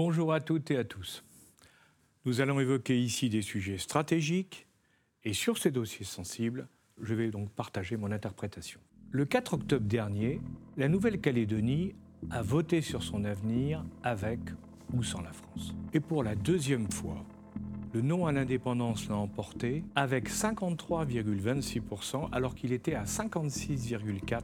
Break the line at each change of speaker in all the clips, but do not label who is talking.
Bonjour à toutes et à tous. Nous allons évoquer ici des sujets stratégiques et sur ces dossiers sensibles, je vais donc partager mon interprétation. Le 4 octobre dernier, la Nouvelle-Calédonie a voté sur son avenir avec ou sans la France. Et pour la deuxième fois, le non à l'indépendance l'a emporté avec 53,26% alors qu'il était à 56,4%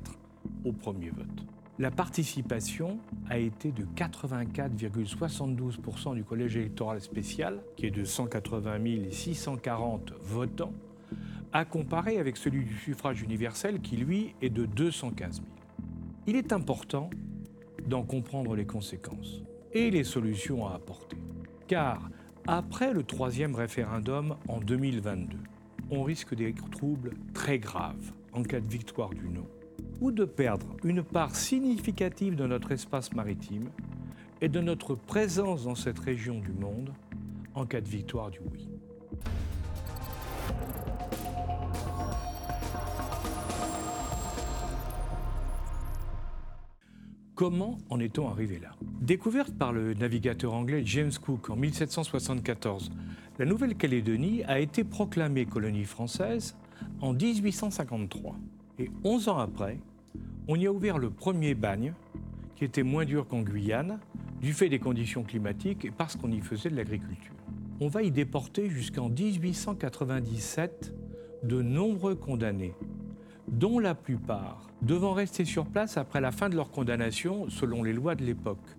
au premier vote. La participation a été de 84,72% du collège électoral spécial, qui est de 180 640 votants, à comparer avec celui du suffrage universel, qui lui est de 215 000. Il est important d'en comprendre les conséquences et les solutions à apporter. Car après le troisième référendum en 2022, on risque des troubles très graves en cas de victoire du non ou de perdre une part significative de notre espace maritime et de notre présence dans cette région du monde en cas de victoire du oui. Comment en est-on arrivé là? Découverte par le navigateur anglais James Cook en 1774, la Nouvelle-Calédonie a été proclamée colonie française en 1853. Et 11 ans après, on y a ouvert le premier bagne, qui était moins dur qu'en Guyane, du fait des conditions climatiques et parce qu'on y faisait de l'agriculture. On va y déporter jusqu'en 1897 de nombreux condamnés, dont la plupart devant rester sur place après la fin de leur condamnation selon les lois de l'époque,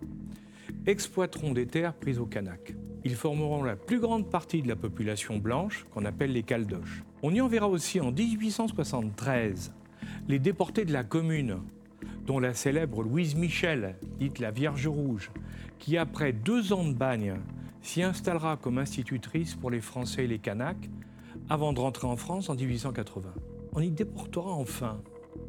exploiteront des terres prises au Kanak. Ils formeront la plus grande partie de la population blanche qu'on appelle les Caldoches. On y enverra aussi en 1873 les déportés de la commune, dont la célèbre Louise Michel, dite la Vierge Rouge, qui après deux ans de bagne s'y installera comme institutrice pour les Français et les Kanaks, avant de rentrer en France en 1880. On y déportera enfin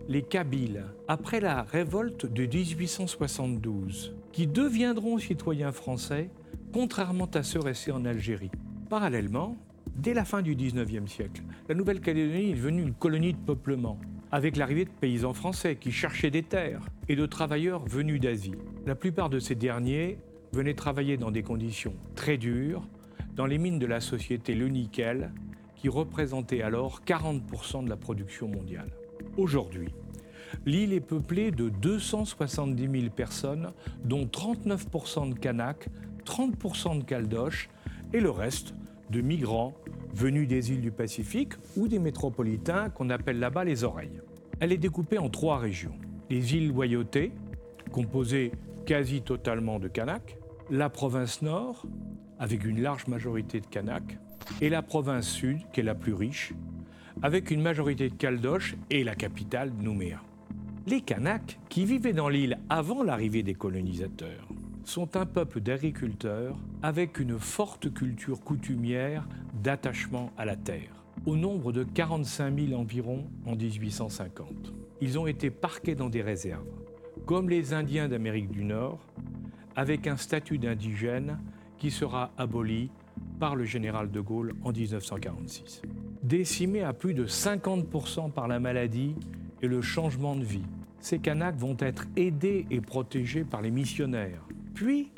les Kabyles, après la révolte de 1872, qui deviendront citoyens français, contrairement à ceux restés en Algérie. Parallèlement, dès la fin du 19e siècle, la Nouvelle-Calédonie est devenue une colonie de peuplement avec l'arrivée de paysans français qui cherchaient des terres et de travailleurs venus d'Asie. La plupart de ces derniers venaient travailler dans des conditions très dures dans les mines de la société Le Nickel, qui représentait alors 40% de la production mondiale. Aujourd'hui, l'île est peuplée de 270 000 personnes, dont 39% de Kanaks, 30% de Caldoches et le reste de migrants venus des îles du Pacifique ou des métropolitains qu'on appelle là-bas les oreilles. Elle est découpée en trois régions. Les îles Loyauté, composées quasi totalement de Kanaks, la province nord, avec une large majorité de Kanaks, et la province sud, qui est la plus riche, avec une majorité de Caldoches et la capitale Nouméa. Les Kanaks, qui vivaient dans l'île avant l'arrivée des colonisateurs, sont un peuple d'agriculteurs avec une forte culture coutumière d'attachement à la terre, au nombre de 45 000 environ en 1850. Ils ont été parqués dans des réserves, comme les Indiens d'Amérique du Nord, avec un statut d'indigène qui sera aboli par le général de Gaulle en 1946. Décimés à plus de 50% par la maladie et le changement de vie, ces Kanaks vont être aidés et protégés par les missionnaires, puis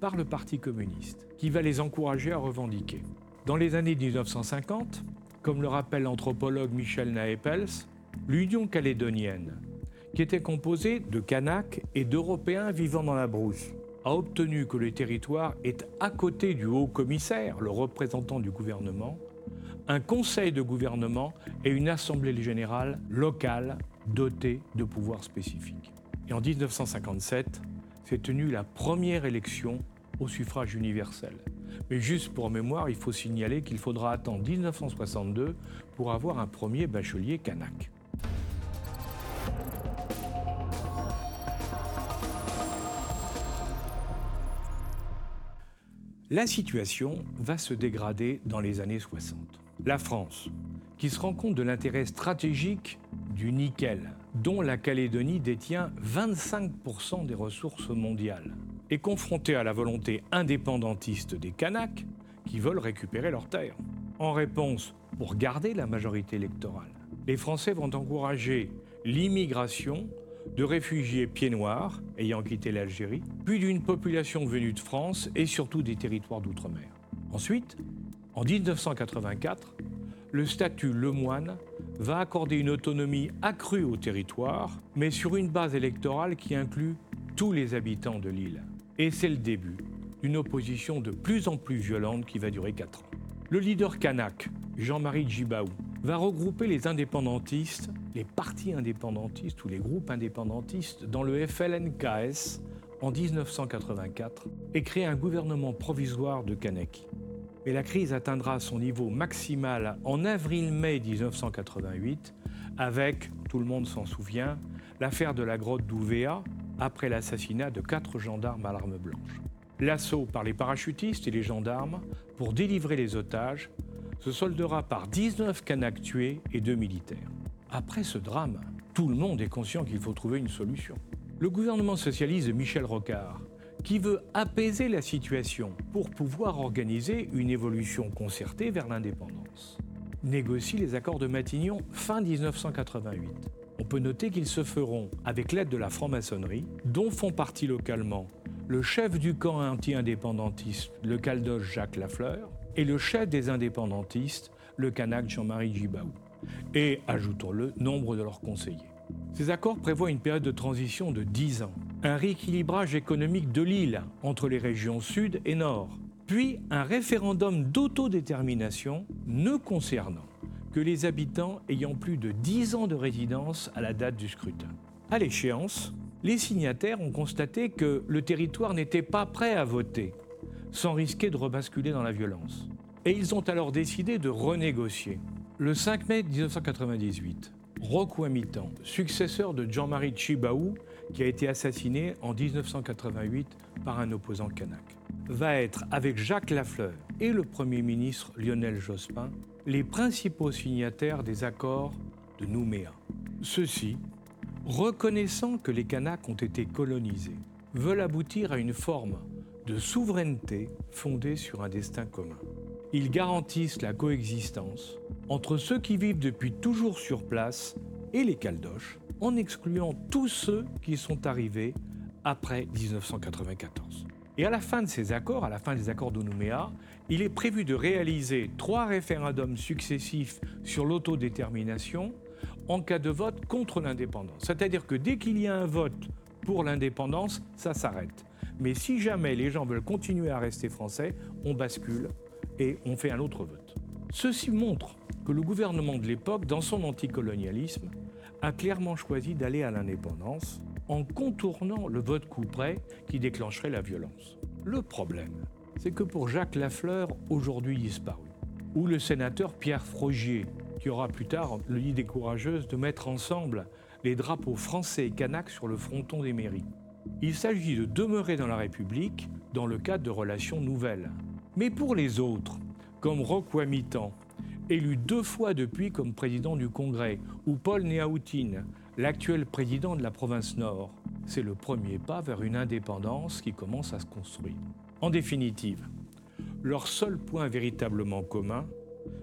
par le Parti communiste, qui va les encourager à revendiquer. Dans les années 1950, comme le rappelle l'anthropologue Michel Naepels, l'Union calédonienne, qui était composée de Kanaks et d'Européens vivant dans la brousse, a obtenu que le territoire ait à côté du haut commissaire, le représentant du gouvernement, un conseil de gouvernement et une assemblée générale locale dotée de pouvoirs spécifiques. Et en 1957, s'est tenue la première élection au suffrage universel. Mais juste pour mémoire, il faut signaler qu'il faudra attendre 1962 pour avoir un premier bachelier kanak. La situation va se dégrader dans les années 60. La France, qui se rend compte de l'intérêt stratégique du nickel, dont la Calédonie détient 25% des ressources mondiales, est confrontée à la volonté indépendantiste des Kanaks qui veulent récupérer leurs terres. En réponse, pour garder la majorité électorale, les Français vont encourager l'immigration de réfugiés pieds noirs ayant quitté l'Algérie, puis d'une population venue de France et surtout des territoires d'outre-mer. Ensuite, en 1984, le statut lemoine va accorder une autonomie accrue au territoire, mais sur une base électorale qui inclut tous les habitants de l'île. Et c'est le début d'une opposition de plus en plus violente qui va durer 4 ans. Le leader kanak, Jean-Marie Djibaou, va regrouper les indépendantistes, les partis indépendantistes ou les groupes indépendantistes dans le FLNKS en 1984 et créer un gouvernement provisoire de Kanaki. Mais la crise atteindra son niveau maximal en avril-mai 1988 avec, tout le monde s'en souvient, l'affaire de la grotte d'Ouvéa après l'assassinat de quatre gendarmes à l'arme blanche. L'assaut par les parachutistes et les gendarmes pour délivrer les otages se soldera par 19 Kanaks tués et deux militaires. Après ce drame, tout le monde est conscient qu'il faut trouver une solution. Le gouvernement socialiste de Michel Rocard, qui veut apaiser la situation pour pouvoir organiser une évolution concertée vers l'indépendance, négocie les accords de Matignon fin 1988. On peut noter qu'ils se feront avec l'aide de la franc-maçonnerie, dont font partie localement le chef du camp anti-indépendantiste, le caldoche Jacques Lafleur, et le chef des indépendantistes, le Kanak Jean-Marie Gibaou, et, ajoutons-le, nombre de leurs conseillers. Ces accords prévoient une période de transition de 10 ans, un rééquilibrage économique de l'île entre les régions sud et nord, puis un référendum d'autodétermination ne concernant que les habitants ayant plus de 10 ans de résidence à la date du scrutin. À l'échéance, les signataires ont constaté que le territoire n'était pas prêt à voter sans risquer de rebasculer dans la violence. Et ils ont alors décidé de renégocier. Le 5 mai 1998, Rokwamitan, successeur de Jean-Marie Chibaou, qui a été assassiné en 1988 par un opposant kanak, va être, avec Jacques Lafleur et le Premier ministre Lionel Jospin, les principaux signataires des accords de Nouméa. Ceux-ci, reconnaissant que les Kanaks ont été colonisés, veulent aboutir à une forme de souveraineté fondée sur un destin commun. Ils garantissent la coexistence entre ceux qui vivent depuis toujours sur place et les Caldoches, en excluant tous ceux qui sont arrivés après 1994. Et à la fin de ces accords, à la fin des accords de Nouméa, il est prévu de réaliser trois référendums successifs sur l'autodétermination en cas de vote contre l'indépendance. C'est-à-dire que dès qu'il y a un vote pour l'indépendance, ça s'arrête. Mais si jamais les gens veulent continuer à rester français, on bascule et on fait un autre vote. Ceci montre que le gouvernement de l'époque, dans son anticolonialisme, a clairement choisi d'aller à l'indépendance en contournant le vote couperet qui déclencherait la violence. Le problème, c'est que pour Jacques Lafleur, aujourd'hui disparu, ou le sénateur Pierre Frogier, qui aura plus tard l'idée courageuse de mettre ensemble les drapeaux français et kanaks sur le fronton des mairies, il s'agit de demeurer dans la République dans le cadre de relations nouvelles. Mais pour les autres, comme Roch élu deux fois depuis comme président du Congrès, ou Paul Néaoutine, l'actuel président de la province Nord, c'est le premier pas vers une indépendance qui commence à se construire. En définitive, leur seul point véritablement commun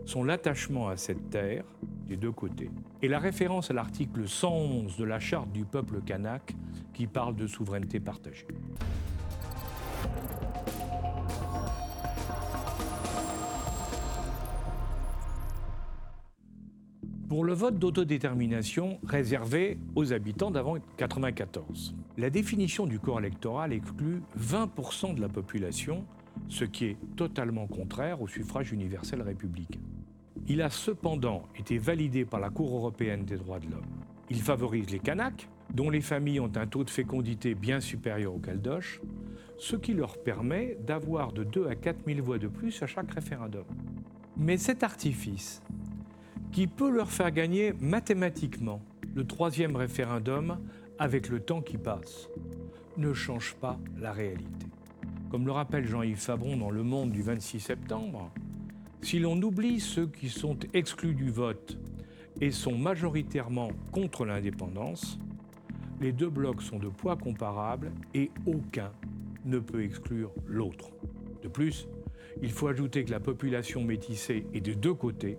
sont l'attachement à cette terre, des deux côtés, et la référence à l'article 111 de la Charte du peuple kanak qui parle de souveraineté partagée. Pour le vote d'autodétermination réservé aux habitants d'avant 1994, la définition du corps électoral exclut 20% de la population, ce qui est totalement contraire au suffrage universel républicain. Il a cependant été validé par la Cour européenne des droits de l'homme. Il favorise les Kanaks, dont les familles ont un taux de fécondité bien supérieur au Caldoche, ce qui leur permet d'avoir de 2 à 4 000 voix de plus à chaque référendum. Mais cet artifice, qui peut leur faire gagner mathématiquement le troisième référendum avec le temps qui passe, ne change pas la réalité. Comme le rappelle Jean-Yves Fabron dans Le Monde du 26 septembre, si l'on oublie ceux qui sont exclus du vote et sont majoritairement contre l'indépendance, les deux blocs sont de poids comparables et aucun ne peut exclure l'autre. De plus, il faut ajouter que la population métissée est de deux côtés,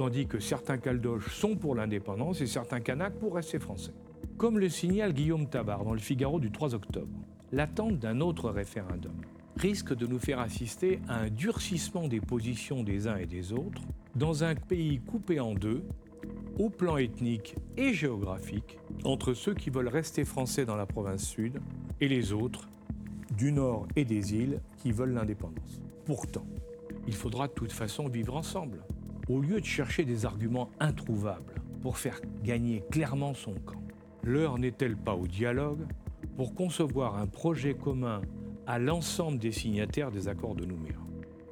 tandis que certains caldoches sont pour l'indépendance et certains kanaks pour rester français. Comme le signale Guillaume Tabar dans le Figaro du 3 octobre, l'attente d'un autre référendum risque de nous faire assister à un durcissement des positions des uns et des autres dans un pays coupé en deux, au plan ethnique et géographique, entre ceux qui veulent rester français dans la province sud et les autres du nord et des îles qui veulent l'indépendance. Pourtant, il faudra de toute façon vivre ensemble. Au lieu de chercher des arguments introuvables pour faire gagner clairement son camp, l'heure n'est-elle pas au dialogue pour concevoir un projet commun à l'ensemble des signataires des accords de Nouméa?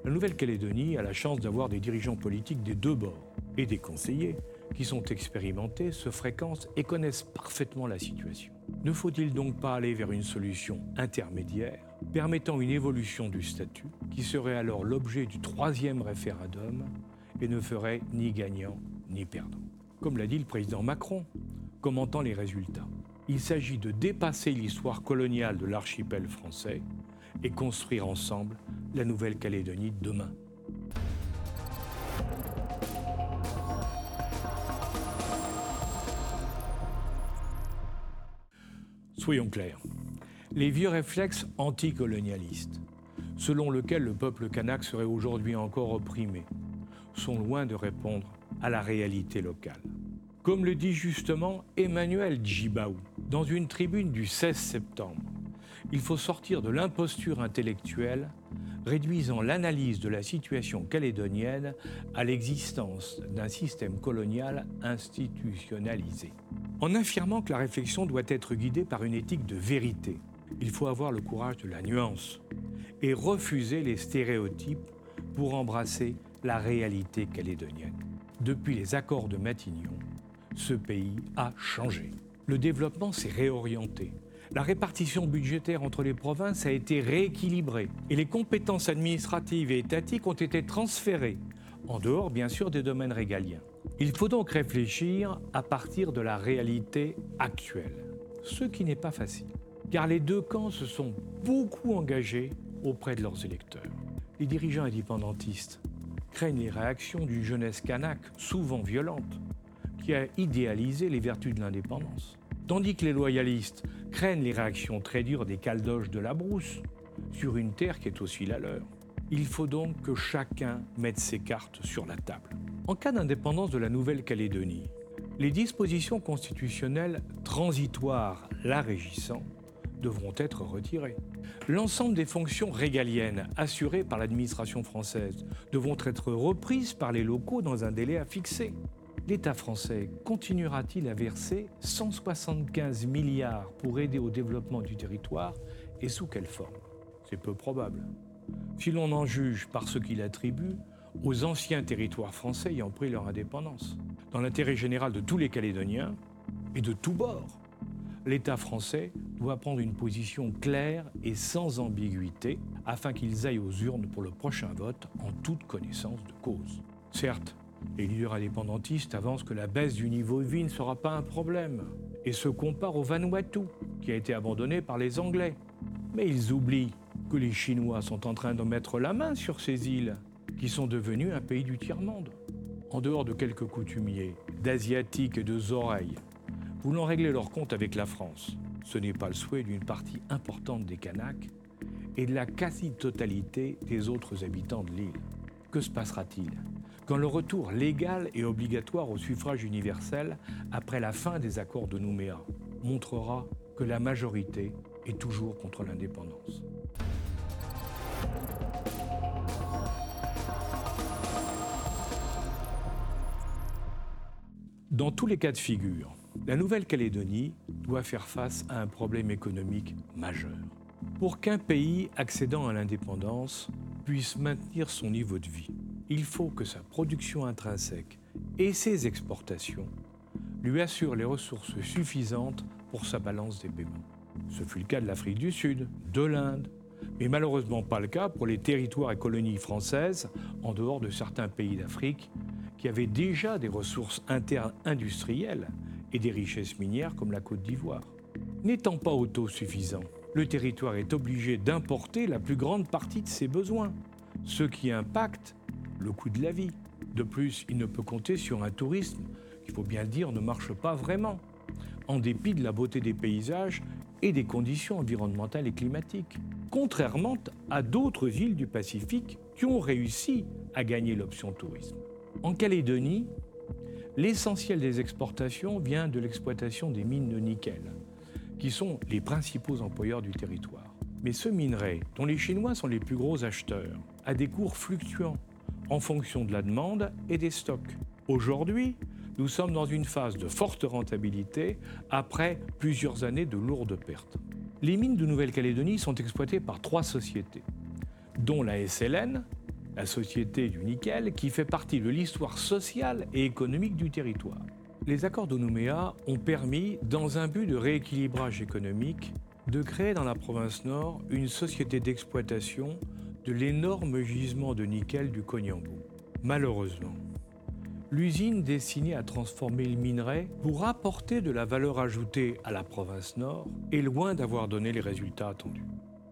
La Nouvelle-Calédonie a la chance d'avoir des dirigeants politiques des deux bords et des conseillers qui sont expérimentés, se fréquentent et connaissent parfaitement la situation. Ne faut-il donc pas aller vers une solution intermédiaire permettant une évolution du statut qui serait alors l'objet du troisième référendum et ne ferait ni gagnant ni perdant Comme l'a dit le président Macron, commentant les résultats. Il s'agit de dépasser l'histoire coloniale de l'archipel français et construire ensemble la Nouvelle-Calédonie de demain. Soyons clairs. Les vieux réflexes anticolonialistes, selon lesquels le peuple kanak serait aujourd'hui encore opprimé, sont loin de répondre à la réalité locale. Comme le dit justement Emmanuel Djibaou dans une tribune du 16 septembre, il faut sortir de l'imposture intellectuelle réduisant l'analyse de la situation calédonienne à l'existence d'un système colonial institutionnalisé. En affirmant que la réflexion doit être guidée par une éthique de vérité, il faut avoir le courage de la nuance et refuser les stéréotypes pour embrasser la réalité calédonienne. Depuis les accords de Matignon, ce pays a changé. Le développement s'est réorienté. La répartition budgétaire entre les provinces a été rééquilibrée et les compétences administratives et étatiques ont été transférées, en dehors bien sûr des domaines régaliens. Il faut donc réfléchir à partir de la réalité actuelle, ce qui n'est pas facile, car les deux camps se sont beaucoup engagés auprès de leurs électeurs. Les dirigeants indépendantistes craignent les réactions d'une jeunesse kanak, souvent violente, qui a idéalisé les vertus de l'indépendance. Tandis que les loyalistes craignent les réactions très dures des caldoches de la brousse sur une terre qui est aussi la leur. Il faut donc que chacun mette ses cartes sur la table. En cas d'indépendance de la Nouvelle-Calédonie, les dispositions constitutionnelles transitoires la régissant devront être retirées. L'ensemble des fonctions régaliennes assurées par l'administration française devront être reprises par les locaux dans un délai à fixer. L'État français continuera-t-il à verser 175 milliards pour aider au développement du territoire et sous quelle forme? C'est peu probable. Si l'on en juge par ce qu'il attribue aux anciens territoires français ayant pris leur indépendance, dans l'intérêt général de tous les Calédoniens et de tous bords, l'État français doit prendre une position claire et sans ambiguïté afin qu'ils aillent aux urnes pour le prochain vote en toute connaissance de cause. Certes, les leaders indépendantistes avancent que la baisse du niveau de vie ne sera pas un problème et se comparent au Vanuatu, qui a été abandonné par les Anglais. Mais ils oublient que les Chinois sont en train de mettre la main sur ces îles, qui sont devenues un pays du tiers-monde. En dehors de quelques coutumiers, d'Asiatiques et de oreilles, voulant régler leur compte avec la France, ce n'est pas le souhait d'une partie importante des Kanaks et de la quasi-totalité des autres habitants de l'île. Que se passera-t-il quand le retour légal et obligatoire au suffrage universel après la fin des accords de Nouméa montrera que la majorité est toujours contre l'indépendance? Dans tous les cas de figure, la Nouvelle-Calédonie doit faire face à un problème économique majeur. Pour qu'un pays accédant à l'indépendance puisse maintenir son niveau de vie, il faut que sa production intrinsèque et ses exportations lui assurent les ressources suffisantes pour sa balance des paiements. Ce fut le cas de l'Afrique du Sud, de l'Inde, mais malheureusement pas le cas pour les territoires et colonies françaises en dehors de certains pays d'Afrique qui avaient déjà des ressources internes industrielles et des richesses minières comme la Côte d'Ivoire. N'étant pas autosuffisant, le territoire est obligé d'importer la plus grande partie de ses besoins, ce qui impacte le coût de la vie. De plus, il ne peut compter sur un tourisme, il faut bien le dire, ne marche pas vraiment. en dépit de la beauté des paysages et des conditions environnementales et climatiques, contrairement à d'autres îles du Pacifique qui ont réussi à gagner l'option tourisme. En Calédonie, l'essentiel des exportations vient de l'exploitation des mines de nickel, qui sont les principaux employeurs du territoire. Mais ce minerai, dont les Chinois sont les plus gros acheteurs, a des cours fluctuants en fonction de la demande et des stocks. Aujourd'hui, nous sommes dans une phase de forte rentabilité après plusieurs années de lourdes pertes. Les mines de Nouvelle-Calédonie sont exploitées par trois sociétés, dont la SLN, la société du nickel, qui fait partie de l'histoire sociale et économique du territoire. Les accords de Nouméa ont permis, dans un but de rééquilibrage économique, de créer dans la province nord une société d'exploitation de l'énorme gisement de nickel du Cognambou. Malheureusement, l'usine destinée à transformer le minerai pour apporter de la valeur ajoutée à la province nord est loin d'avoir donné les résultats attendus.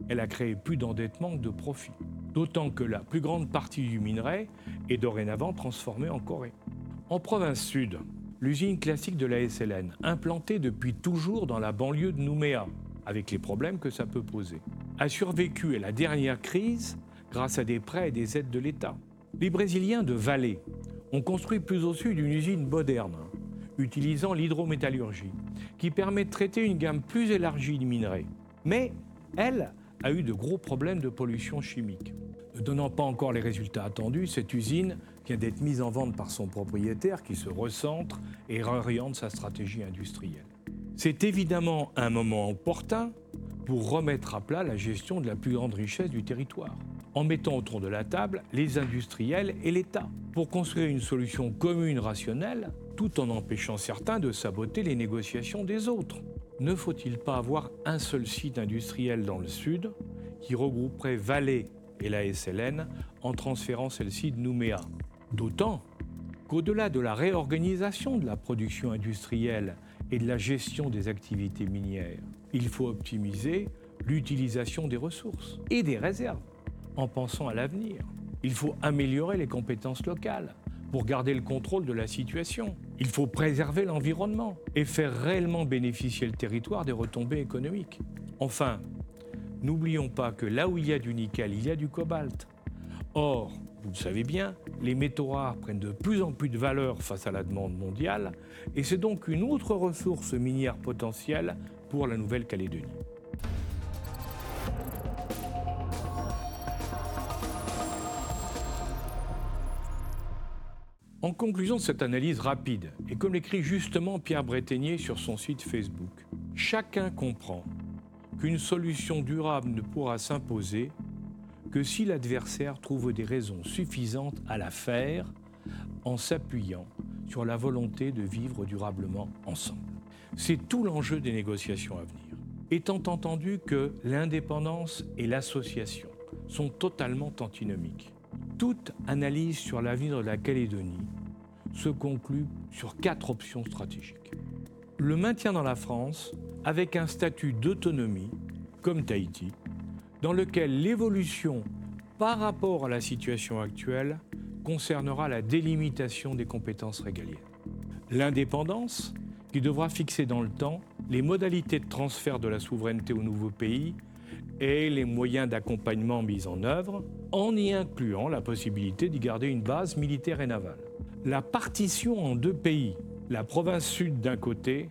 Elle a créé plus d'endettement que de profit, d'autant que la plus grande partie du minerai est dorénavant transformée en Corée. En province sud, l'usine classique de la SLN, implantée depuis toujours dans la banlieue de Nouméa, avec les problèmes que ça peut poser, a survécu à la dernière crise grâce à des prêts et des aides de l'État. Les Brésiliens de Vallée ont construit plus au sud une usine moderne, utilisant l'hydrométallurgie, qui permet de traiter une gamme plus élargie de minerais. Mais elle a eu de gros problèmes de pollution chimique. Ne donnant pas encore les résultats attendus, cette usine vient d'être mise en vente par son propriétaire qui se recentre et réoriente sa stratégie industrielle. C'est évidemment un moment opportun pour remettre à plat la gestion de la plus grande richesse du territoire en mettant autour de la table les industriels et l'État, pour construire une solution commune rationnelle, tout en empêchant certains de saboter les négociations des autres. Ne faut-il pas avoir un seul site industriel dans le sud qui regrouperait Valais et la SLN en transférant celle-ci de Nouméa D'autant qu'au-delà de la réorganisation de la production industrielle et de la gestion des activités minières, il faut optimiser l'utilisation des ressources et des réserves en pensant à l'avenir. Il faut améliorer les compétences locales pour garder le contrôle de la situation. Il faut préserver l'environnement et faire réellement bénéficier le territoire des retombées économiques. Enfin, n'oublions pas que là où il y a du nickel, il y a du cobalt. Or, vous le savez bien, les métaux rares prennent de plus en plus de valeur face à la demande mondiale et c'est donc une autre ressource minière potentielle pour la Nouvelle-Calédonie. En conclusion de cette analyse rapide, et comme l'écrit justement Pierre Breténier sur son site Facebook, chacun comprend qu'une solution durable ne pourra s'imposer que si l'adversaire trouve des raisons suffisantes à la faire en s'appuyant sur la volonté de vivre durablement ensemble. C'est tout l'enjeu des négociations à venir. Étant entendu que l'indépendance et l'association sont totalement antinomiques, toute analyse sur l'avenir de la Calédonie se conclut sur quatre options stratégiques. Le maintien dans la France avec un statut d'autonomie, comme Tahiti, dans lequel l'évolution par rapport à la situation actuelle concernera la délimitation des compétences régaliennes. L'indépendance, qui devra fixer dans le temps les modalités de transfert de la souveraineté au nouveau pays et les moyens d'accompagnement mis en œuvre, en y incluant la possibilité d'y garder une base militaire et navale la partition en deux pays, la province sud d'un côté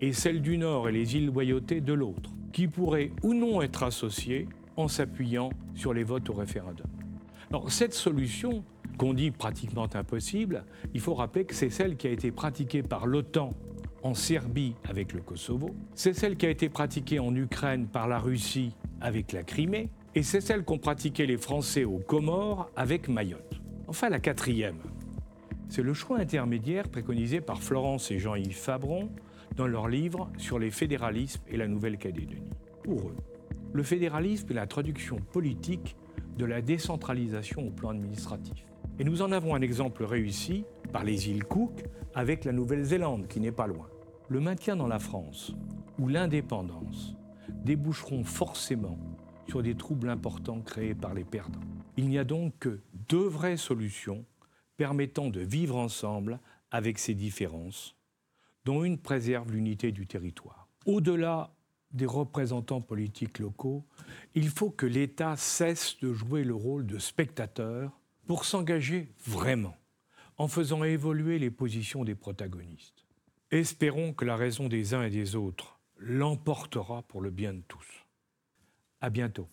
et celle du nord et les îles Loyauté de l'autre, qui pourraient ou non être associées en s'appuyant sur les votes au référendum. Alors cette solution, qu'on dit pratiquement impossible, il faut rappeler que c'est celle qui a été pratiquée par l'OTAN en Serbie avec le Kosovo, c'est celle qui a été pratiquée en Ukraine par la Russie avec la Crimée, et c'est celle qu'ont pratiquée les Français aux Comores avec Mayotte. Enfin la quatrième, c'est le choix intermédiaire préconisé par Florence et Jean-Yves Fabron dans leur livre sur les fédéralismes et la Nouvelle-Calédonie. Pour eux, le fédéralisme est la traduction politique de la décentralisation au plan administratif. Et nous en avons un exemple réussi par les îles Cook avec la Nouvelle-Zélande qui n'est pas loin. Le maintien dans la France ou l'indépendance déboucheront forcément sur des troubles importants créés par les perdants. Il n'y a donc que deux vraies solutions permettant de vivre ensemble avec ces différences, dont une préserve l'unité du territoire. Au-delà des représentants politiques locaux, il faut que l'État cesse de jouer le rôle de spectateur pour s'engager vraiment, en faisant évoluer les positions des protagonistes. Espérons que la raison des uns et des autres l'emportera pour le bien de tous. À bientôt.